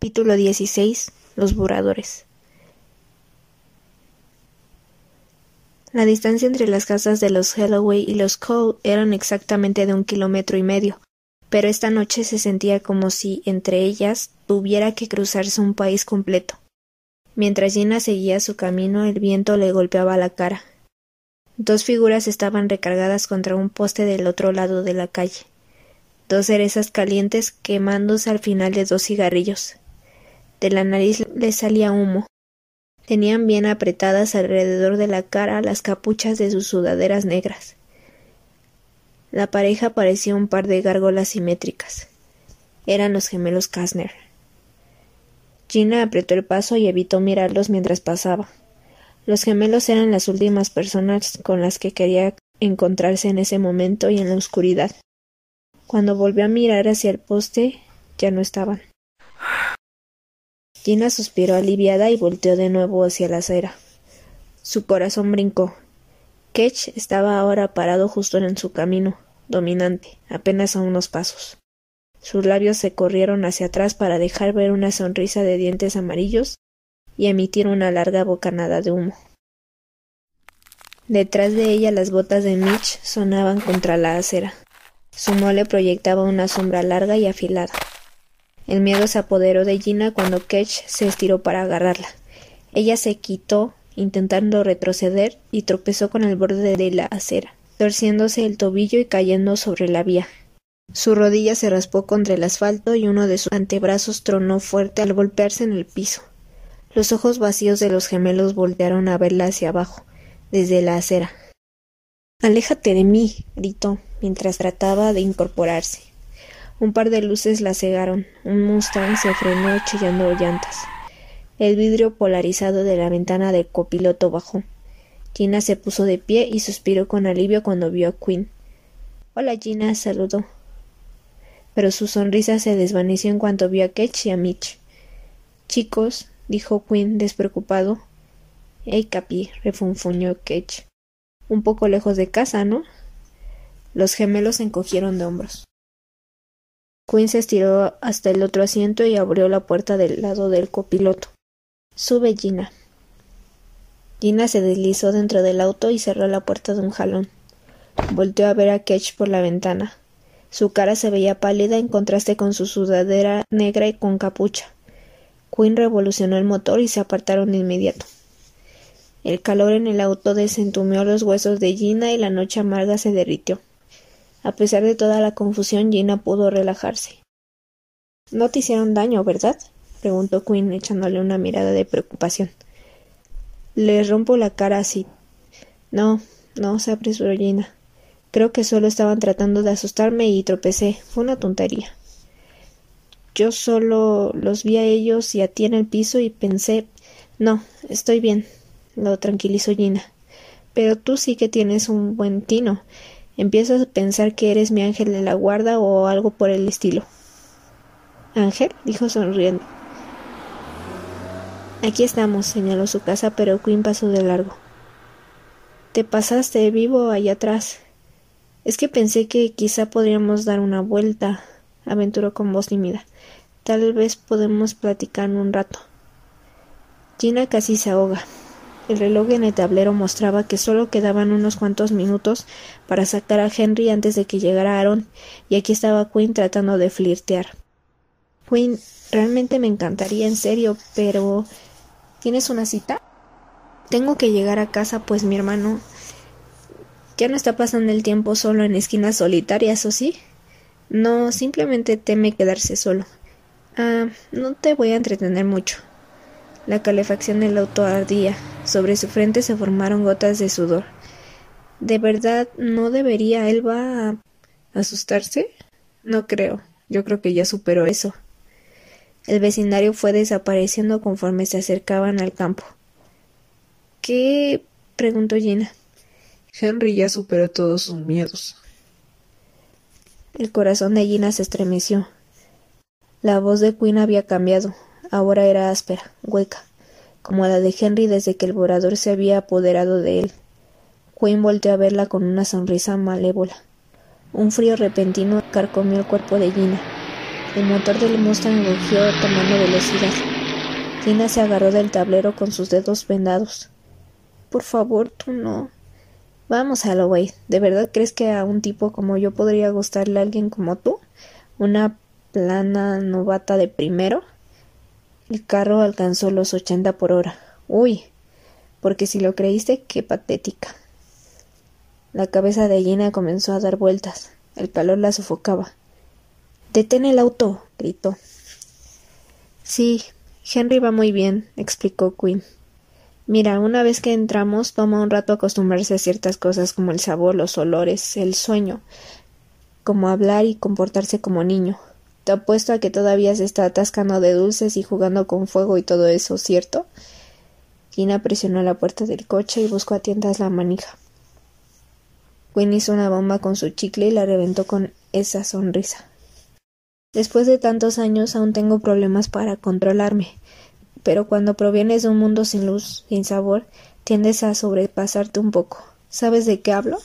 Capítulo 16 Los Buradores La distancia entre las casas de los Holloway y los Cole eran exactamente de un kilómetro y medio, pero esta noche se sentía como si entre ellas tuviera que cruzarse un país completo. Mientras Gina seguía su camino, el viento le golpeaba la cara. Dos figuras estaban recargadas contra un poste del otro lado de la calle. Dos cerezas calientes quemándose al final de dos cigarrillos. De la nariz le salía humo. Tenían bien apretadas alrededor de la cara las capuchas de sus sudaderas negras. La pareja parecía un par de gárgolas simétricas. Eran los gemelos Kastner. Gina apretó el paso y evitó mirarlos mientras pasaba. Los gemelos eran las últimas personas con las que quería encontrarse en ese momento y en la oscuridad. Cuando volvió a mirar hacia el poste, ya no estaban. Gina suspiró aliviada y volteó de nuevo hacia la acera. Su corazón brincó. Ketch estaba ahora parado justo en su camino, dominante, apenas a unos pasos. Sus labios se corrieron hacia atrás para dejar ver una sonrisa de dientes amarillos y emitir una larga bocanada de humo. Detrás de ella las botas de Mitch sonaban contra la acera. Su mole proyectaba una sombra larga y afilada. El miedo se apoderó de Gina cuando Ketch se estiró para agarrarla. Ella se quitó, intentando retroceder, y tropezó con el borde de la acera, torciéndose el tobillo y cayendo sobre la vía. Su rodilla se raspó contra el asfalto y uno de sus antebrazos tronó fuerte al golpearse en el piso. Los ojos vacíos de los gemelos voltearon a verla hacia abajo, desde la acera. Aléjate de mí, gritó, mientras trataba de incorporarse. Un par de luces la cegaron. Un Mustang se frenó chillando llantas. El vidrio polarizado de la ventana del copiloto bajó. Gina se puso de pie y suspiró con alivio cuando vio a Quinn. Hola, Gina, saludó. Pero su sonrisa se desvaneció en cuanto vio a Ketch y a Mitch. Chicos, dijo Quinn despreocupado. Hey, Capi, refunfuñó Ketch. Un poco lejos de casa, ¿no? Los gemelos se encogieron de hombros. Quinn se estiró hasta el otro asiento y abrió la puerta del lado del copiloto. Sube, Gina. Gina se deslizó dentro del auto y cerró la puerta de un jalón. Volteó a ver a Ketch por la ventana. Su cara se veía pálida en contraste con su sudadera negra y con capucha. Quinn revolucionó el motor y se apartaron de inmediato. El calor en el auto desentumió los huesos de Gina y la noche amarga se derritió. A pesar de toda la confusión, Gina pudo relajarse. No te hicieron daño, ¿verdad? preguntó Quinn echándole una mirada de preocupación. Le rompo la cara así. No, no, se apresuró Gina. Creo que solo estaban tratando de asustarme y tropecé. Fue una tontería. Yo solo los vi a ellos y a ti en el piso y pensé no, estoy bien, lo tranquilizó Gina. Pero tú sí que tienes un buen tino. Empiezo a pensar que eres mi ángel de la guarda o algo por el estilo. Ángel, dijo sonriendo. Aquí estamos, señaló su casa, pero Quinn pasó de largo. Te pasaste vivo allá atrás. Es que pensé que quizá podríamos dar una vuelta, aventuró con voz tímida. Tal vez podemos platicar un rato. Gina casi se ahoga. El reloj en el tablero mostraba que solo quedaban unos cuantos minutos para sacar a Henry antes de que llegara Aaron, y aquí estaba Quinn tratando de flirtear. Quinn, realmente me encantaría, en serio, pero. ¿Tienes una cita? Tengo que llegar a casa, pues mi hermano. Ya no está pasando el tiempo solo en esquinas solitarias, ¿o sí? No, simplemente teme quedarse solo. Ah, no te voy a entretener mucho. La calefacción del auto ardía. Sobre su frente se formaron gotas de sudor. ¿De verdad no debería Elba asustarse? No creo. Yo creo que ya superó eso. El vecindario fue desapareciendo conforme se acercaban al campo. ¿Qué? preguntó Gina. Henry ya superó todos sus miedos. El corazón de Gina se estremeció. La voz de Quinn había cambiado. Ahora era áspera, hueca, como la de Henry desde que el borador se había apoderado de él. Quinn volteó a verla con una sonrisa malévola. Un frío repentino carcomió el cuerpo de Gina. El motor del Mustang rugió tomando velocidad. Gina se agarró del tablero con sus dedos vendados. Por favor, tú no. Vamos, Holloway. ¿De verdad crees que a un tipo como yo podría gustarle a alguien como tú? ¿Una plana novata de primero? El carro alcanzó los ochenta por hora. Uy, porque si lo creíste, qué patética. La cabeza de Gina comenzó a dar vueltas. El calor la sofocaba. Detén el auto, gritó. Sí, Henry va muy bien, explicó Quinn. Mira, una vez que entramos, toma un rato acostumbrarse a ciertas cosas como el sabor, los olores, el sueño, como hablar y comportarse como niño. Te apuesto a que todavía se está atascando de dulces y jugando con fuego y todo eso, ¿cierto? Gina presionó la puerta del coche y buscó a tientas la manija. Quinn hizo una bomba con su chicle y la reventó con esa sonrisa. Después de tantos años aún tengo problemas para controlarme, pero cuando provienes de un mundo sin luz, sin sabor, tiendes a sobrepasarte un poco. ¿Sabes de qué hablo?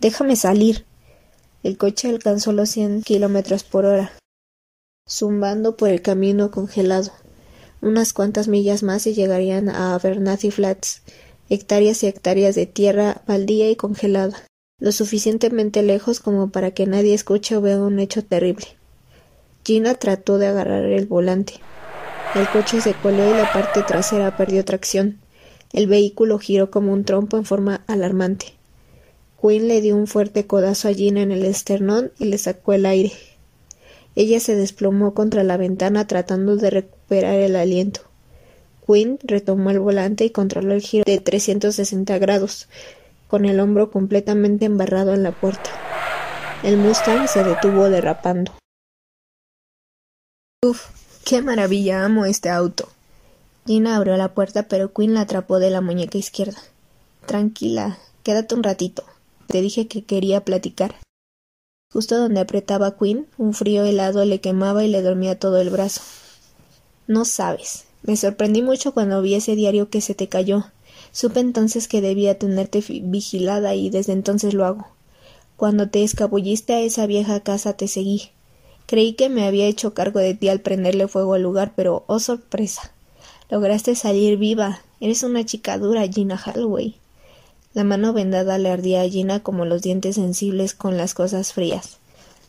Déjame salir. El coche alcanzó los cien kilómetros por hora, zumbando por el camino congelado. Unas cuantas millas más y llegarían a Abernathy Flats, hectáreas y hectáreas de tierra baldía y congelada, lo suficientemente lejos como para que nadie escuche o vea un hecho terrible. Gina trató de agarrar el volante. El coche se coló y la parte trasera perdió tracción. El vehículo giró como un trompo en forma alarmante. Quinn le dio un fuerte codazo a Gina en el esternón y le sacó el aire. Ella se desplomó contra la ventana tratando de recuperar el aliento. Quinn retomó el volante y controló el giro de 360 grados, con el hombro completamente embarrado en la puerta. El Mustang se detuvo derrapando. Uf, qué maravilla, amo este auto. Gina abrió la puerta, pero Quinn la atrapó de la muñeca izquierda. Tranquila, quédate un ratito. Te dije que quería platicar. Justo donde apretaba Quinn, un frío helado le quemaba y le dormía todo el brazo. No sabes. Me sorprendí mucho cuando vi ese diario que se te cayó. Supe entonces que debía tenerte vigilada y desde entonces lo hago. Cuando te escabulliste a esa vieja casa te seguí. Creí que me había hecho cargo de ti al prenderle fuego al lugar, pero oh sorpresa. Lograste salir viva. Eres una chica dura, Gina Holloway. La mano vendada le ardía a como los dientes sensibles con las cosas frías.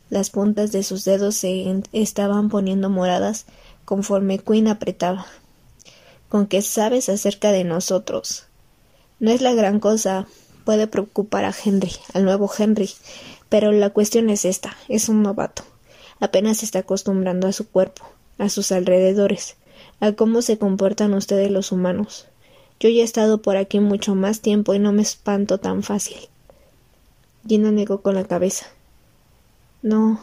Las puntas de sus dedos se estaban poniendo moradas conforme Quinn apretaba. ¿Con qué sabes acerca de nosotros? No es la gran cosa. Puede preocupar a Henry, al nuevo Henry. Pero la cuestión es esta. Es un novato apenas se está acostumbrando a su cuerpo, a sus alrededores, a cómo se comportan ustedes los humanos. Yo ya he estado por aquí mucho más tiempo y no me espanto tan fácil. Gina negó con la cabeza. No,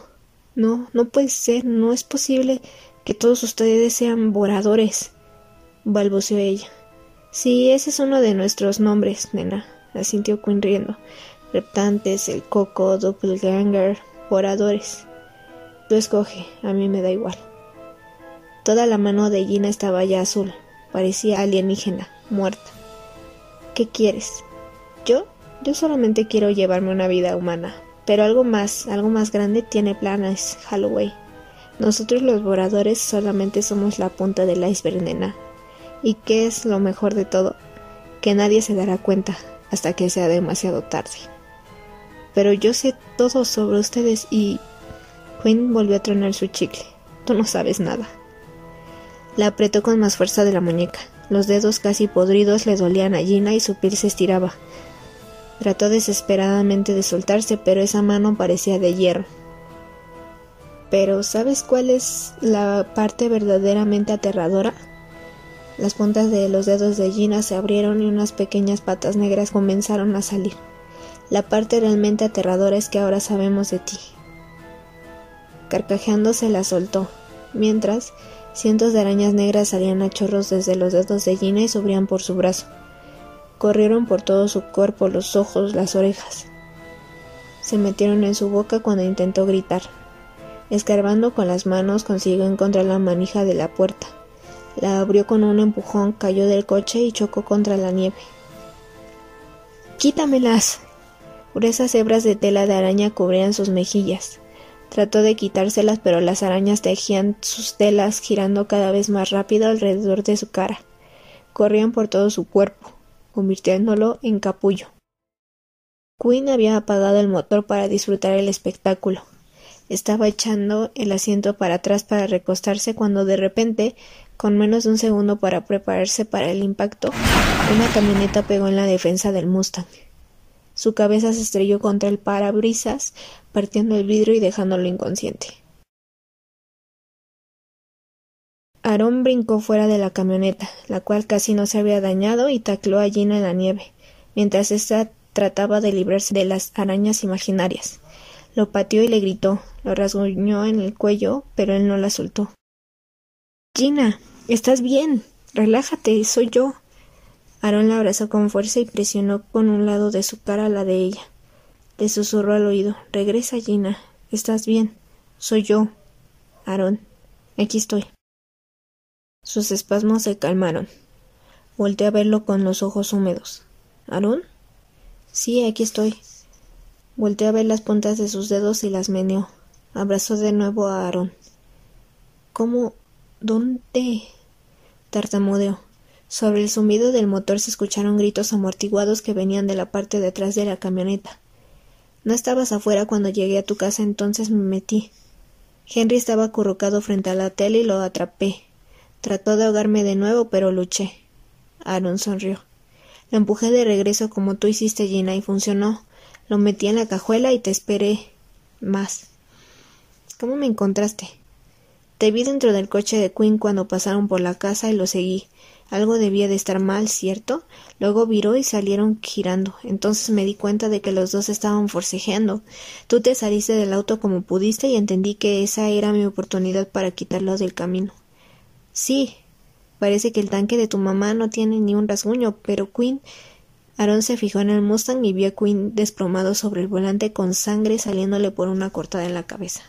no, no puede ser, no es posible que todos ustedes sean voradores, balbuceó ella. Sí, ese es uno de nuestros nombres, nena, asintió Quinn riendo. Reptantes, el coco, doppelganger, voradores. Tú escoge, a mí me da igual. Toda la mano de Gina estaba ya azul, parecía alienígena, muerta. ¿Qué quieres? Yo, yo solamente quiero llevarme una vida humana, pero algo más, algo más grande tiene planes, Holloway. Nosotros los voradores solamente somos la punta del iceberg, nena. ¿Y qué es lo mejor de todo? Que nadie se dará cuenta hasta que sea demasiado tarde. Pero yo sé todo sobre ustedes y Quinn volvió a tronar su chicle. Tú no sabes nada. La apretó con más fuerza de la muñeca. Los dedos casi podridos le dolían a Gina y su piel se estiraba. Trató desesperadamente de soltarse, pero esa mano parecía de hierro. Pero ¿sabes cuál es la parte verdaderamente aterradora? Las puntas de los dedos de Gina se abrieron y unas pequeñas patas negras comenzaron a salir. La parte realmente aterradora es que ahora sabemos de ti, Carcajeando se la soltó, mientras cientos de arañas negras salían a chorros desde los dedos de Gina y subían por su brazo. Corrieron por todo su cuerpo, los ojos, las orejas. Se metieron en su boca cuando intentó gritar. Escarbando con las manos consiguió encontrar la manija de la puerta. La abrió con un empujón, cayó del coche y chocó contra la nieve. ¡Quítamelas! Gruesas hebras de tela de araña cubrían sus mejillas. Trató de quitárselas, pero las arañas tejían sus telas girando cada vez más rápido alrededor de su cara. Corrían por todo su cuerpo, convirtiéndolo en capullo. Quinn había apagado el motor para disfrutar el espectáculo. Estaba echando el asiento para atrás para recostarse cuando de repente, con menos de un segundo para prepararse para el impacto, una camioneta pegó en la defensa del Mustang. Su cabeza se estrelló contra el parabrisas, partiendo el vidrio y dejándolo inconsciente. Aarón brincó fuera de la camioneta, la cual casi no se había dañado, y tacló a Gina en la nieve, mientras ésta trataba de librarse de las arañas imaginarias. Lo pateó y le gritó, lo rasguñó en el cuello, pero él no la soltó. Gina, estás bien. Relájate, soy yo. Aarón la abrazó con fuerza y presionó con un lado de su cara la de ella. Le susurró al oído Regresa, Gina. Estás bien. Soy yo. Aarón. Aquí estoy. Sus espasmos se calmaron. Volté a verlo con los ojos húmedos. ¿Aarón? Sí, aquí estoy. Volté a ver las puntas de sus dedos y las meneó. Abrazó de nuevo a Aarón. ¿Cómo? ¿Dónde? tartamudeó. Sobre el zumbido del motor se escucharon gritos amortiguados que venían de la parte de atrás de la camioneta. No estabas afuera cuando llegué a tu casa, entonces me metí. Henry estaba acurrucado frente a la tele y lo atrapé. Trató de ahogarme de nuevo, pero luché. Aaron sonrió. Lo empujé de regreso como tú hiciste, Gina, y funcionó. Lo metí en la cajuela y te esperé más. ¿Cómo me encontraste? Te vi dentro del coche de Quinn cuando pasaron por la casa y lo seguí. Algo debía de estar mal, ¿cierto? Luego viró y salieron girando. Entonces me di cuenta de que los dos estaban forcejeando. Tú te saliste del auto como pudiste y entendí que esa era mi oportunidad para quitarlos del camino. Sí. Parece que el tanque de tu mamá no tiene ni un rasguño, pero Quinn Aaron se fijó en el Mustang y vio a Quinn desplomado sobre el volante con sangre saliéndole por una cortada en la cabeza.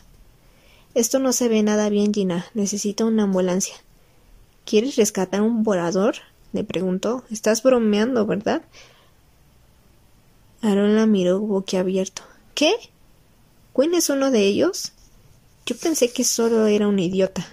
Esto no se ve nada bien, Gina. Necesita una ambulancia. ¿Quieres rescatar un volador? le preguntó. Estás bromeando, ¿verdad? Aaron la miró boquiabierto. ¿Qué? ¿Quinn es uno de ellos? Yo pensé que solo era un idiota.